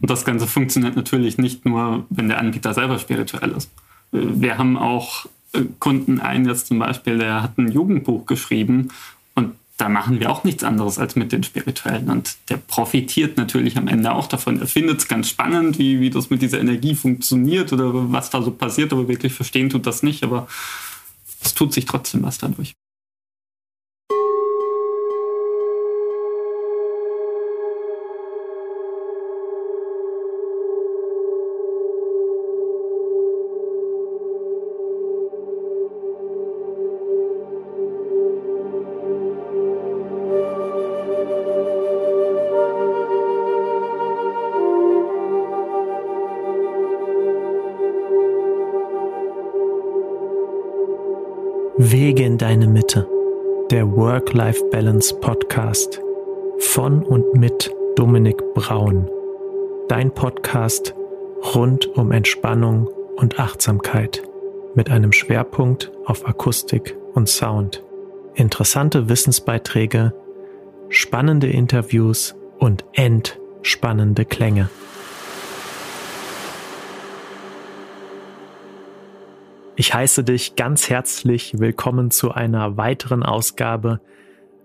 Und das Ganze funktioniert natürlich nicht nur, wenn der Anbieter selber spirituell ist. Äh, wir haben auch äh, Kunden, einen jetzt zum Beispiel, der hat ein Jugendbuch geschrieben und da machen wir auch nichts anderes als mit den Spirituellen. Und der profitiert natürlich am Ende auch davon. Er findet es ganz spannend, wie, wie das mit dieser Energie funktioniert oder was da so passiert, aber wirklich verstehen tut das nicht. Aber es tut sich trotzdem was dadurch. Wege in deine Mitte, der Work-Life-Balance Podcast von und mit Dominik Braun, dein Podcast rund um Entspannung und Achtsamkeit mit einem Schwerpunkt auf Akustik und Sound, interessante Wissensbeiträge, spannende Interviews und entspannende Klänge. Ich heiße dich ganz herzlich willkommen zu einer weiteren Ausgabe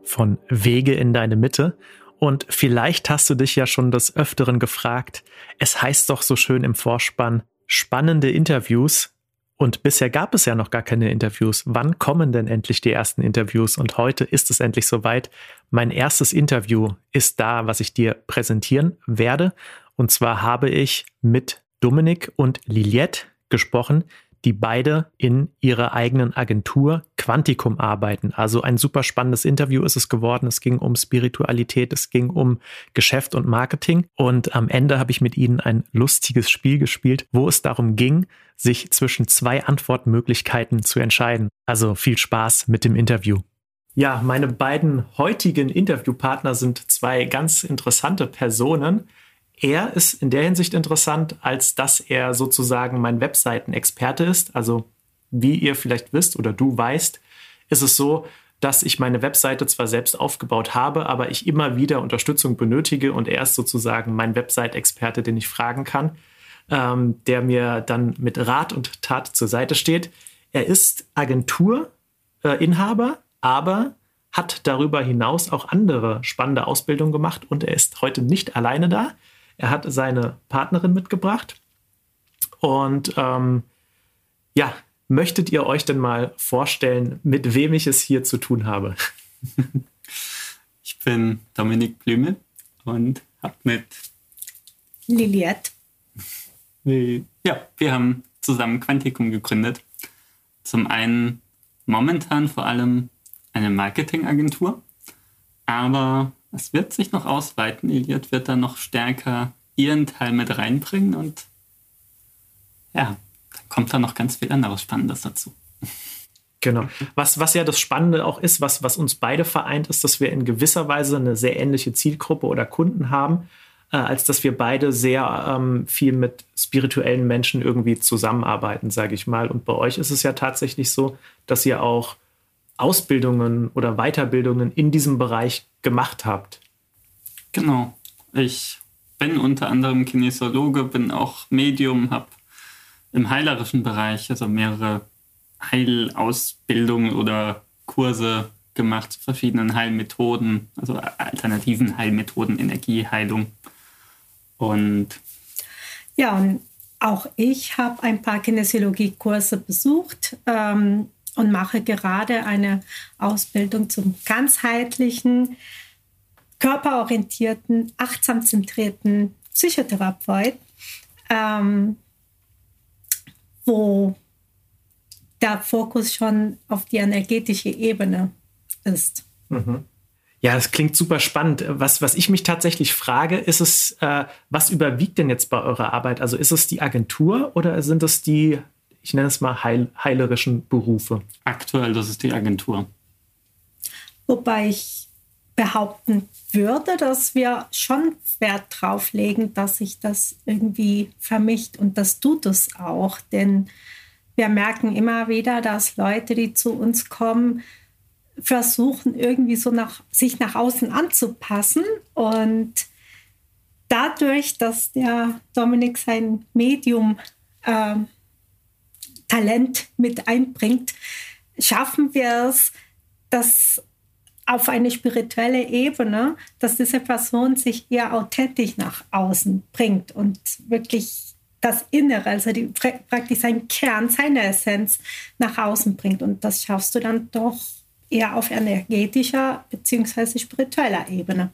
von Wege in deine Mitte. Und vielleicht hast du dich ja schon des Öfteren gefragt, es heißt doch so schön im Vorspann, spannende Interviews. Und bisher gab es ja noch gar keine Interviews. Wann kommen denn endlich die ersten Interviews? Und heute ist es endlich soweit. Mein erstes Interview ist da, was ich dir präsentieren werde. Und zwar habe ich mit Dominik und Liliette gesprochen, die beide in ihrer eigenen Agentur Quantikum arbeiten. Also ein super spannendes Interview ist es geworden. Es ging um Spiritualität, es ging um Geschäft und Marketing. Und am Ende habe ich mit ihnen ein lustiges Spiel gespielt, wo es darum ging, sich zwischen zwei Antwortmöglichkeiten zu entscheiden. Also viel Spaß mit dem Interview. Ja, meine beiden heutigen Interviewpartner sind zwei ganz interessante Personen. Er ist in der Hinsicht interessant, als dass er sozusagen mein Webseitenexperte ist. Also wie ihr vielleicht wisst oder du weißt, ist es so, dass ich meine Webseite zwar selbst aufgebaut habe, aber ich immer wieder Unterstützung benötige und er ist sozusagen mein Website-Experte, den ich fragen kann, ähm, der mir dann mit Rat und Tat zur Seite steht. Er ist Agenturinhaber, äh, aber hat darüber hinaus auch andere spannende Ausbildungen gemacht und er ist heute nicht alleine da. Er hat seine Partnerin mitgebracht. Und ähm, ja, möchtet ihr euch denn mal vorstellen, mit wem ich es hier zu tun habe? Ich bin Dominik Blümel und habe mit Liliette. Ja, wir haben zusammen Quantikum gegründet. Zum einen momentan vor allem eine Marketingagentur, aber es wird sich noch ausweiten. Iliad wird da noch stärker ihren Teil mit reinbringen und ja, kommt da noch ganz viel anderes Spannendes dazu. Genau. Was, was ja das Spannende auch ist, was, was uns beide vereint, ist, dass wir in gewisser Weise eine sehr ähnliche Zielgruppe oder Kunden haben, äh, als dass wir beide sehr ähm, viel mit spirituellen Menschen irgendwie zusammenarbeiten, sage ich mal. Und bei euch ist es ja tatsächlich so, dass ihr auch Ausbildungen oder Weiterbildungen in diesem Bereich gemacht habt. Genau. Ich bin unter anderem Kinesiologe, bin auch Medium, habe im heilerischen Bereich also mehrere Heilausbildungen oder Kurse gemacht zu verschiedenen Heilmethoden, also alternativen Heilmethoden, Energieheilung. Und ja, und auch ich habe ein paar Kinesiologie-Kurse besucht. Ähm, und mache gerade eine Ausbildung zum ganzheitlichen, körperorientierten, achtsam zentrierten Psychotherapeut, ähm, wo der Fokus schon auf die energetische Ebene ist. Mhm. Ja, das klingt super spannend. Was, was ich mich tatsächlich frage, ist es, äh, was überwiegt denn jetzt bei eurer Arbeit? Also ist es die Agentur oder sind es die ich nenne es mal heil, heilerischen Berufe? Aktuell, das ist die Agentur. Wobei ich behaupten würde, dass wir schon Wert drauf legen, dass sich das irgendwie vermischt und das tut es auch. Denn wir merken immer wieder, dass Leute, die zu uns kommen, versuchen irgendwie so nach, sich nach außen anzupassen und dadurch, dass der Dominik sein Medium äh, Talent mit einbringt, schaffen wir es, dass auf eine spirituelle Ebene, dass diese Person sich eher authentisch nach außen bringt und wirklich das Innere, also die, praktisch seinen Kern, seine Essenz nach außen bringt. Und das schaffst du dann doch eher auf energetischer bzw. spiritueller Ebene.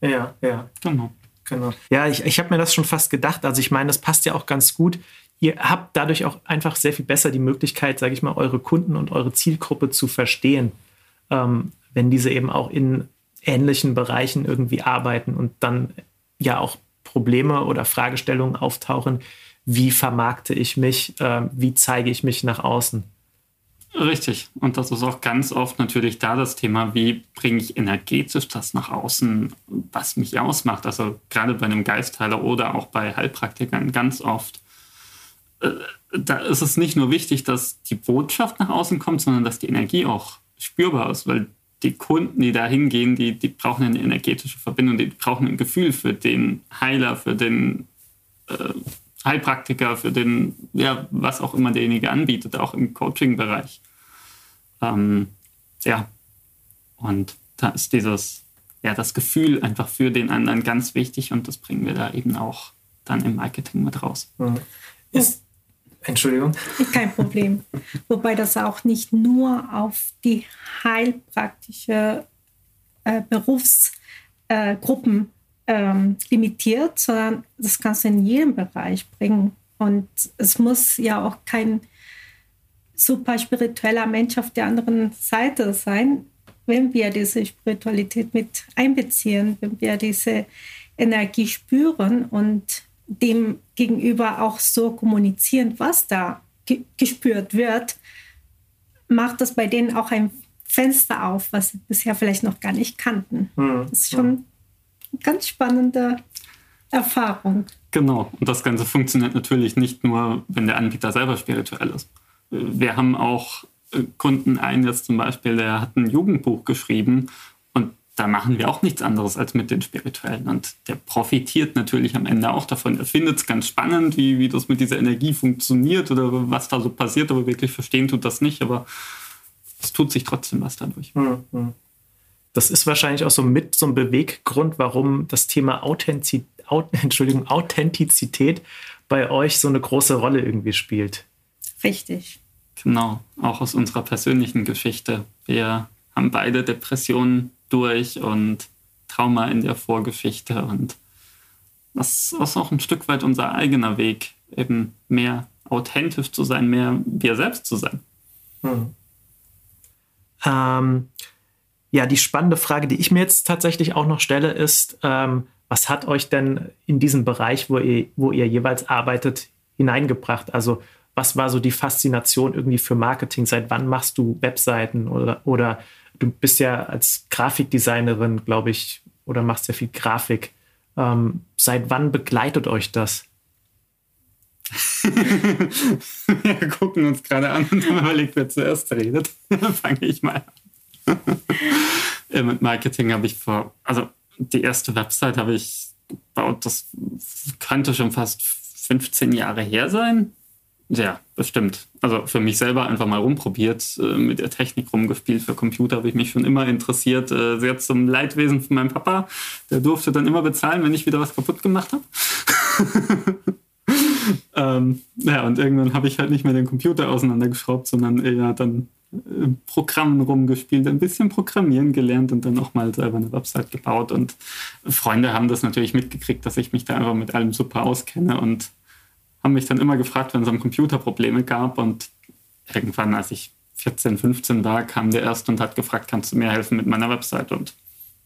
Ja, ja, genau. genau. Ja, ich, ich habe mir das schon fast gedacht. Also ich meine, das passt ja auch ganz gut. Ihr habt dadurch auch einfach sehr viel besser die Möglichkeit, sage ich mal, eure Kunden und eure Zielgruppe zu verstehen, ähm, wenn diese eben auch in ähnlichen Bereichen irgendwie arbeiten und dann ja auch Probleme oder Fragestellungen auftauchen, wie vermarkte ich mich, äh, wie zeige ich mich nach außen. Richtig. Und das ist auch ganz oft natürlich da das Thema, wie bringe ich energetisch das nach außen, was mich ausmacht. Also gerade bei einem Geistheiler oder auch bei Heilpraktikern ganz oft. Äh, da ist es nicht nur wichtig, dass die Botschaft nach außen kommt, sondern dass die Energie auch spürbar ist, weil die Kunden, die da hingehen, die, die brauchen eine energetische Verbindung, die brauchen ein Gefühl für den Heiler, für den äh, Heilpraktiker, für den, ja, was auch immer derjenige anbietet, auch im Coaching-Bereich. Ähm, ja, und da ist dieses, ja, das Gefühl einfach für den anderen ganz wichtig und das bringen wir da eben auch dann im Marketing mit raus. Mhm. Ist, Entschuldigung. Kein Problem. Wobei das auch nicht nur auf die heilpraktische äh, Berufsgruppen ähm, limitiert, sondern das kannst du in jedem Bereich bringen. Und es muss ja auch kein super spiritueller Mensch auf der anderen Seite sein, wenn wir diese Spiritualität mit einbeziehen, wenn wir diese Energie spüren und dem gegenüber auch so kommunizieren, was da ge gespürt wird, macht das bei denen auch ein Fenster auf, was sie bisher vielleicht noch gar nicht kannten. Mhm. Das ist schon ganz spannende Erfahrung. Genau. Und das Ganze funktioniert natürlich nicht nur, wenn der Anbieter selber spirituell ist. Wir haben auch äh, Kunden, einen jetzt zum Beispiel, der hat ein Jugendbuch geschrieben da machen wir auch nichts anderes als mit den Spirituellen. Und der profitiert natürlich am Ende auch davon. Er findet es ganz spannend, wie, wie das mit dieser Energie funktioniert oder was da so passiert, aber wirklich verstehen tut das nicht. Aber es tut sich trotzdem was dadurch. Mhm. Das ist wahrscheinlich auch so mit so ein Beweggrund, warum das Thema Authentizität, Entschuldigung, Authentizität bei euch so eine große Rolle irgendwie spielt. Richtig. Genau, auch aus unserer persönlichen Geschichte. Wir haben beide Depressionen durch und Trauma in der Vorgeschichte und das ist auch ein Stück weit unser eigener Weg, eben mehr authentisch zu sein, mehr wir selbst zu sein. Hm. Ähm, ja, die spannende Frage, die ich mir jetzt tatsächlich auch noch stelle, ist, ähm, was hat euch denn in diesen Bereich, wo ihr, wo ihr jeweils arbeitet, hineingebracht? Also was war so die Faszination irgendwie für Marketing? Seit wann machst du Webseiten oder, oder du bist ja als Grafikdesignerin, glaube ich, oder machst ja viel Grafik. Ähm, seit wann begleitet euch das? Wir gucken uns gerade an und haben überlegt, wer zuerst redet. Fange ich mal an. Äh, mit Marketing habe ich vor, also die erste Website habe ich gebaut, das könnte schon fast 15 Jahre her sein. Ja, bestimmt. Also für mich selber einfach mal rumprobiert, äh, mit der Technik rumgespielt. Für Computer habe ich mich schon immer interessiert. Äh, sehr zum Leidwesen von meinem Papa. Der durfte dann immer bezahlen, wenn ich wieder was kaputt gemacht habe. ähm, ja, und irgendwann habe ich halt nicht mehr den Computer auseinandergeschraubt, sondern eher dann Programmen rumgespielt, ein bisschen programmieren gelernt und dann auch mal selber eine Website gebaut. Und Freunde haben das natürlich mitgekriegt, dass ich mich da einfach mit allem super auskenne und haben mich dann immer gefragt, wenn es am Computer Probleme gab. Und irgendwann, als ich 14, 15 war, kam der erste und hat gefragt, kannst du mir helfen mit meiner Website? Und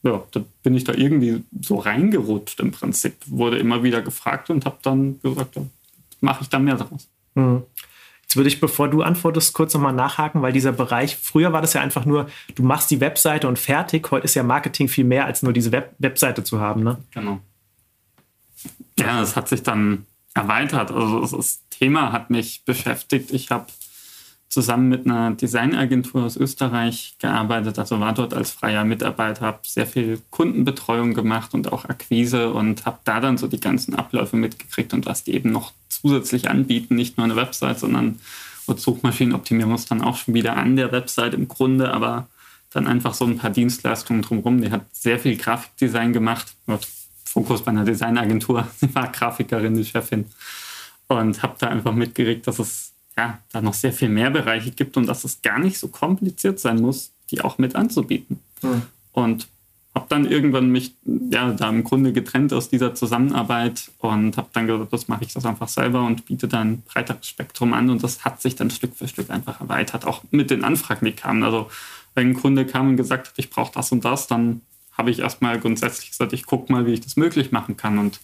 ja, da bin ich da irgendwie so reingerutscht im Prinzip. Wurde immer wieder gefragt und habe dann gesagt, ja, mache ich da mehr draus. Mhm. Jetzt würde ich, bevor du antwortest, kurz nochmal nachhaken, weil dieser Bereich, früher war das ja einfach nur, du machst die Webseite und fertig. Heute ist ja Marketing viel mehr, als nur diese Web Webseite zu haben, ne? Genau. Ja, das hat sich dann erweitert. Also das Thema hat mich beschäftigt. Ich habe zusammen mit einer Designagentur aus Österreich gearbeitet, also war dort als freier Mitarbeiter, habe sehr viel Kundenbetreuung gemacht und auch Akquise und habe da dann so die ganzen Abläufe mitgekriegt und was die eben noch zusätzlich anbieten, nicht nur eine Website, sondern und Suchmaschinenoptimierung ist dann auch schon wieder an der Website im Grunde, aber dann einfach so ein paar Dienstleistungen drumherum. Die hat sehr viel Grafikdesign gemacht, Fokus bei einer Designagentur. War Grafikerin, die Chefin. Und habe da einfach mitgekriegt, dass es ja, da noch sehr viel mehr Bereiche gibt und dass es gar nicht so kompliziert sein muss, die auch mit anzubieten. Mhm. Und habe dann irgendwann mich ja, da im Grunde getrennt aus dieser Zusammenarbeit und habe dann gesagt, das mache ich das einfach selber und biete dann ein breiteres Spektrum an und das hat sich dann Stück für Stück einfach erweitert, auch mit den Anfragen, die kamen. Also wenn ein Kunde kam und gesagt hat, ich brauche das und das, dann habe ich erstmal grundsätzlich gesagt, ich gucke mal, wie ich das möglich machen kann und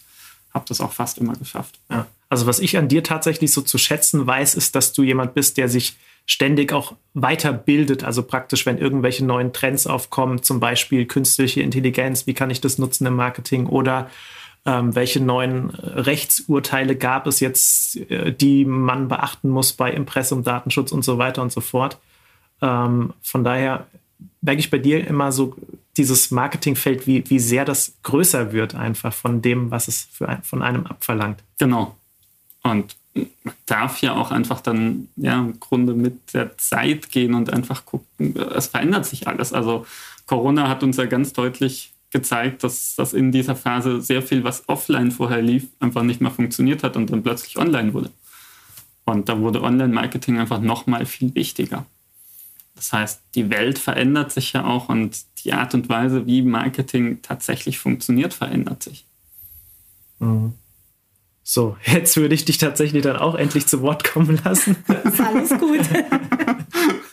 habe das auch fast immer geschafft. Ja. Also was ich an dir tatsächlich so zu schätzen weiß, ist, dass du jemand bist, der sich ständig auch weiterbildet. Also praktisch, wenn irgendwelche neuen Trends aufkommen, zum Beispiel künstliche Intelligenz, wie kann ich das nutzen im Marketing oder ähm, welche neuen Rechtsurteile gab es jetzt, äh, die man beachten muss bei Impressum, Datenschutz und so weiter und so fort. Ähm, von daher merke ich bei dir immer so dieses Marketingfeld, wie, wie sehr das größer wird einfach von dem, was es für ein, von einem abverlangt. Genau. Und man darf ja auch einfach dann ja, im Grunde mit der Zeit gehen und einfach gucken, es verändert sich alles. Also Corona hat uns ja ganz deutlich gezeigt, dass, dass in dieser Phase sehr viel, was offline vorher lief, einfach nicht mehr funktioniert hat und dann plötzlich online wurde. Und da wurde Online-Marketing einfach nochmal viel wichtiger. Das heißt, die Welt verändert sich ja auch und die Art und Weise, wie Marketing tatsächlich funktioniert, verändert sich. Mhm. So, jetzt würde ich dich tatsächlich dann auch endlich zu Wort kommen lassen. Ist alles gut.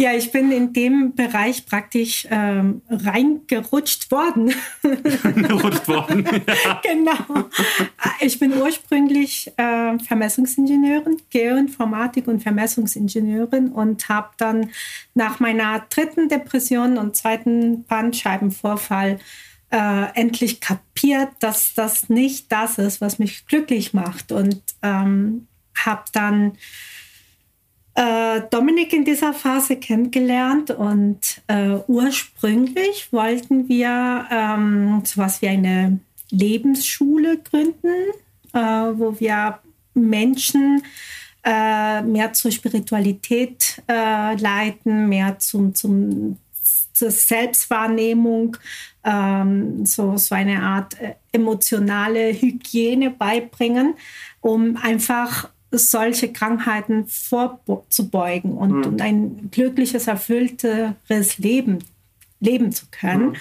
Ja, ich bin in dem Bereich praktisch ähm, reingerutscht worden. Gerutscht worden. Ja. genau. Ich bin ursprünglich äh, Vermessungsingenieurin, Geoinformatik und Vermessungsingenieurin und habe dann nach meiner dritten Depression und zweiten Bandscheibenvorfall äh, endlich kapiert, dass das nicht das ist, was mich glücklich macht und ähm, habe dann äh, Dominik in dieser Phase kennengelernt und äh, ursprünglich wollten wir ähm, sowas wie eine Lebensschule gründen, äh, wo wir Menschen äh, mehr zur Spiritualität äh, leiten, mehr zum, zum, zur Selbstwahrnehmung, ähm, so, so eine Art äh, emotionale Hygiene beibringen, um einfach solche Krankheiten vorzubeugen und, mhm. und ein glückliches, erfüllteres Leben leben zu können. Mhm.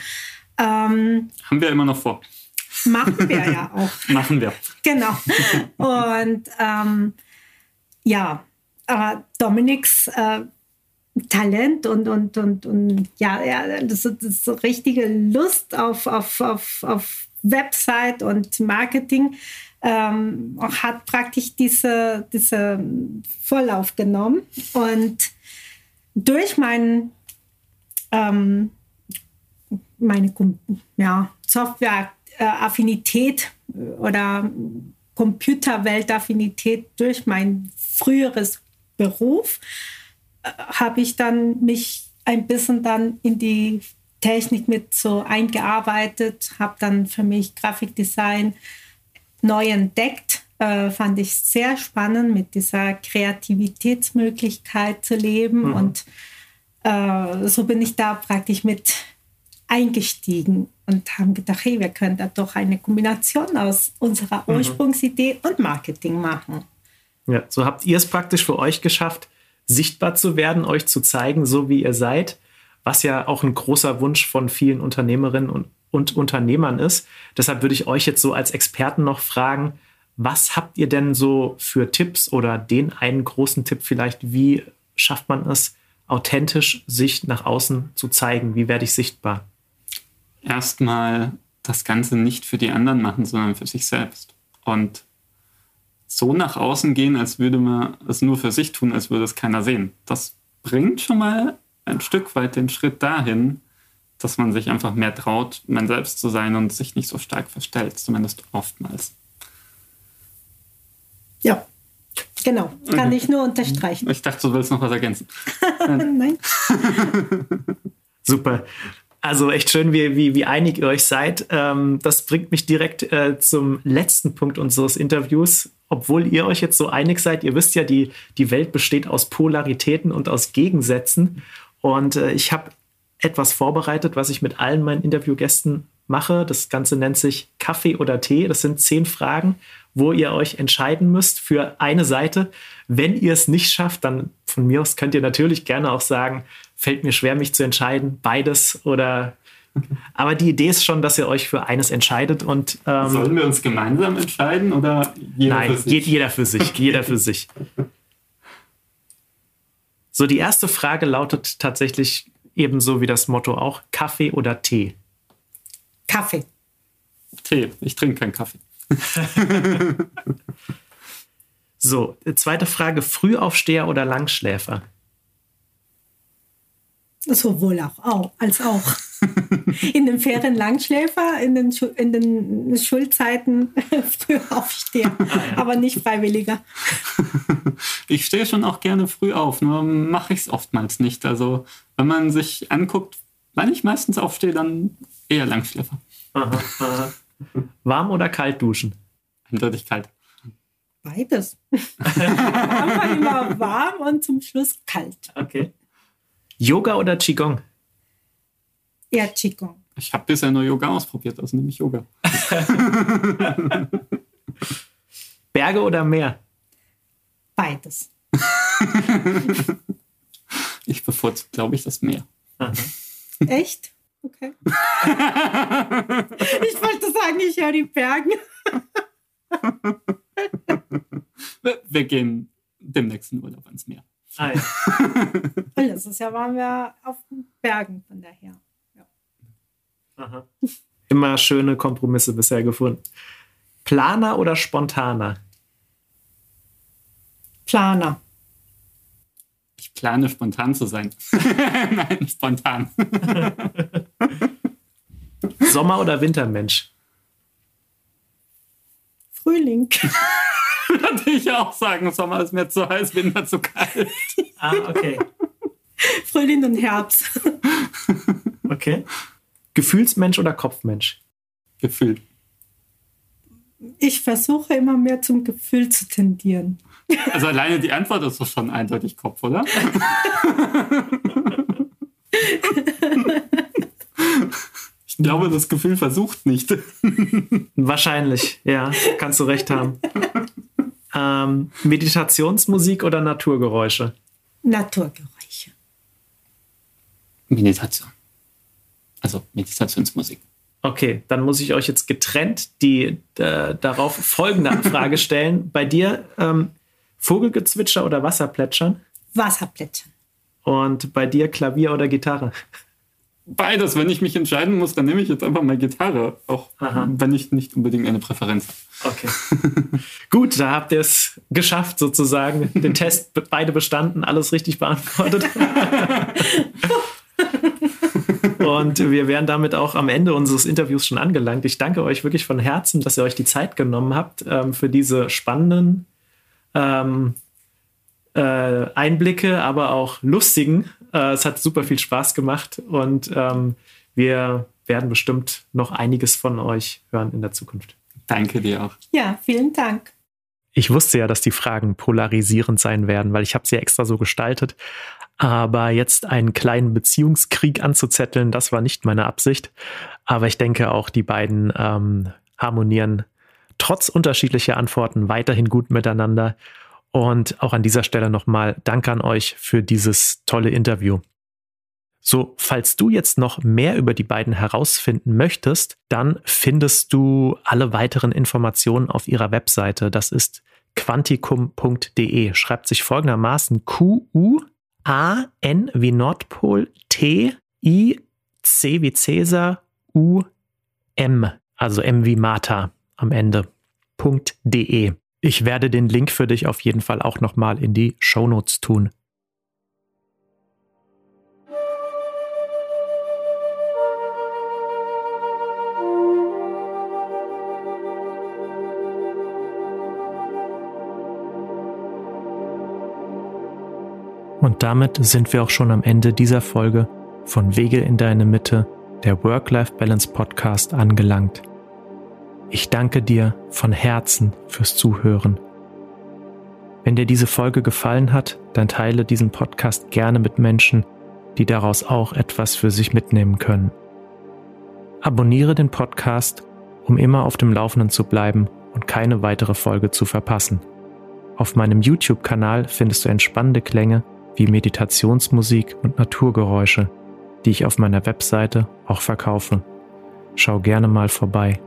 Ähm, Haben wir immer noch vor. Machen wir ja auch. machen wir. Genau. Und ähm, ja, aber Dominiks äh, Talent und, und, und, und ja, ja das, das ist so richtige Lust auf, auf, auf, auf Website und Marketing ähm, hat praktisch diese, diese Vorlauf genommen und durch mein, ähm, meine ja, Software-Affinität oder Computerwelt-Affinität durch mein früheres Beruf äh, habe ich dann mich ein bisschen dann in die Technik mit so eingearbeitet, habe dann für mich Grafikdesign neu entdeckt. Äh, fand ich sehr spannend, mit dieser Kreativitätsmöglichkeit zu leben. Mhm. Und äh, so bin ich da praktisch mit eingestiegen und haben gedacht, hey, wir können da doch eine Kombination aus unserer mhm. Ursprungsidee und Marketing machen. Ja, so habt ihr es praktisch für euch geschafft, sichtbar zu werden, euch zu zeigen, so wie ihr seid, was ja auch ein großer Wunsch von vielen Unternehmerinnen und und Unternehmern ist. Deshalb würde ich euch jetzt so als Experten noch fragen, was habt ihr denn so für Tipps oder den einen großen Tipp vielleicht, wie schafft man es, authentisch sich nach außen zu zeigen? Wie werde ich sichtbar? Erstmal das Ganze nicht für die anderen machen, sondern für sich selbst. Und so nach außen gehen, als würde man es nur für sich tun, als würde es keiner sehen. Das bringt schon mal ein Stück weit den Schritt dahin, dass man sich einfach mehr traut, man selbst zu sein und sich nicht so stark verstellt, zumindest oftmals. Ja, Genau, kann okay. ich nur unterstreichen. Ich dachte, du willst noch was ergänzen. Nein. Super. Also echt schön, wie, wie, wie einig ihr euch seid. Ähm, das bringt mich direkt äh, zum letzten Punkt unseres Interviews. Obwohl ihr euch jetzt so einig seid, ihr wisst ja, die, die Welt besteht aus Polaritäten und aus Gegensätzen. Und äh, ich habe etwas vorbereitet, was ich mit allen meinen Interviewgästen mache. Das Ganze nennt sich Kaffee oder Tee. Das sind zehn Fragen, wo ihr euch entscheiden müsst für eine Seite. Wenn ihr es nicht schafft, dann von mir aus könnt ihr natürlich gerne auch sagen, fällt mir schwer, mich zu entscheiden, beides oder. Aber die Idee ist schon, dass ihr euch für eines entscheidet und. Ähm, Sollen wir uns gemeinsam entscheiden oder jeder nein, für sich? jeder für sich, jeder für sich. So, die erste Frage lautet tatsächlich ebenso wie das Motto auch: Kaffee oder Tee? Kaffee. Tee. Ich trinke keinen Kaffee. so, zweite Frage: Frühaufsteher oder Langschläfer? Sowohl auch, auch als auch. In den Ferien Langschläfer, in den, in den Schulzeiten früh aufstehen, aber nicht freiwilliger. Ich stehe schon auch gerne früh auf, nur mache ich es oftmals nicht. Also wenn man sich anguckt, wann ich meistens aufstehe, dann eher Langschläfer. Aha, aha. Warm oder kalt duschen? Eindeutig kalt. Beides. Am Anfang immer warm und zum Schluss kalt. Okay. Yoga oder Qigong? Ja, Qigong. Ich habe bisher nur Yoga ausprobiert, also nehme ich Yoga. Berge oder Meer? Beides. ich bevorzuge, glaube ich, das Meer. Echt? Okay. ich wollte sagen, ich höre die Bergen. wir gehen demnächst in Urlaub ans Meer. Ah, ja. Und letztes Jahr waren wir auf den Bergen von daher. Ja. Immer schöne Kompromisse bisher gefunden. Planer oder spontaner? Planer. Ich plane spontan zu sein. Nein, spontan. Sommer- oder Wintermensch? Frühling. Würde ich auch sagen, Sommer ist mir zu heiß, Winter zu kalt. Ah, okay. Frühling und Herbst. Okay. Gefühlsmensch oder Kopfmensch? Gefühl. Ich versuche immer mehr zum Gefühl zu tendieren. Also alleine die Antwort ist doch schon eindeutig Kopf, oder? Ich glaube, das Gefühl versucht nicht. Wahrscheinlich, ja, kannst du recht haben. Ähm, Meditationsmusik oder Naturgeräusche? Naturgeräusche. Meditation. Also Meditationsmusik. Okay, dann muss ich euch jetzt getrennt die äh, darauf folgende Frage stellen. Bei dir ähm, Vogelgezwitscher oder Wasserplätschern? Wasserplätschern. Und bei dir Klavier oder Gitarre? Beides. Wenn ich mich entscheiden muss, dann nehme ich jetzt einfach mal Gitarre. Auch Aha. wenn ich nicht unbedingt eine Präferenz habe. Okay. Gut, da habt ihr es geschafft, sozusagen. Den Test beide bestanden, alles richtig beantwortet. Und wir wären damit auch am Ende unseres Interviews schon angelangt. Ich danke euch wirklich von Herzen, dass ihr euch die Zeit genommen habt ähm, für diese spannenden ähm, äh, Einblicke, aber auch lustigen. Äh, es hat super viel Spaß gemacht und ähm, wir werden bestimmt noch einiges von euch hören in der Zukunft. Danke dir auch. Ja, vielen Dank. Ich wusste ja, dass die Fragen polarisierend sein werden, weil ich habe sie extra so gestaltet. Aber jetzt einen kleinen Beziehungskrieg anzuzetteln, das war nicht meine Absicht. Aber ich denke auch, die beiden ähm, harmonieren trotz unterschiedlicher Antworten weiterhin gut miteinander. Und auch an dieser Stelle nochmal Dank an euch für dieses tolle Interview. So, falls du jetzt noch mehr über die beiden herausfinden möchtest, dann findest du alle weiteren Informationen auf ihrer Webseite. Das ist quanticum.de. Schreibt sich folgendermaßen Q-U A N wie Nordpol T I C wie Cäsar U M, also M wie Martha am Ende. .de. Ich werde den Link für dich auf jeden Fall auch nochmal in die Shownotes tun. Und damit sind wir auch schon am Ende dieser Folge von Wege in deine Mitte, der Work-Life-Balance Podcast angelangt. Ich danke dir von Herzen fürs Zuhören. Wenn dir diese Folge gefallen hat, dann teile diesen Podcast gerne mit Menschen, die daraus auch etwas für sich mitnehmen können. Abonniere den Podcast, um immer auf dem Laufenden zu bleiben und keine weitere Folge zu verpassen. Auf meinem YouTube-Kanal findest du entspannende Klänge wie Meditationsmusik und Naturgeräusche, die ich auf meiner Webseite auch verkaufe. Schau gerne mal vorbei.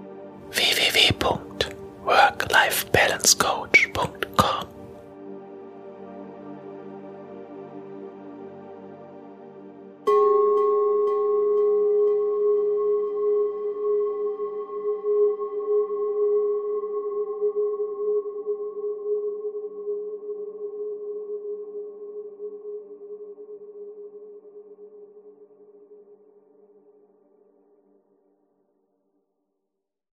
www.work-life-balance-coach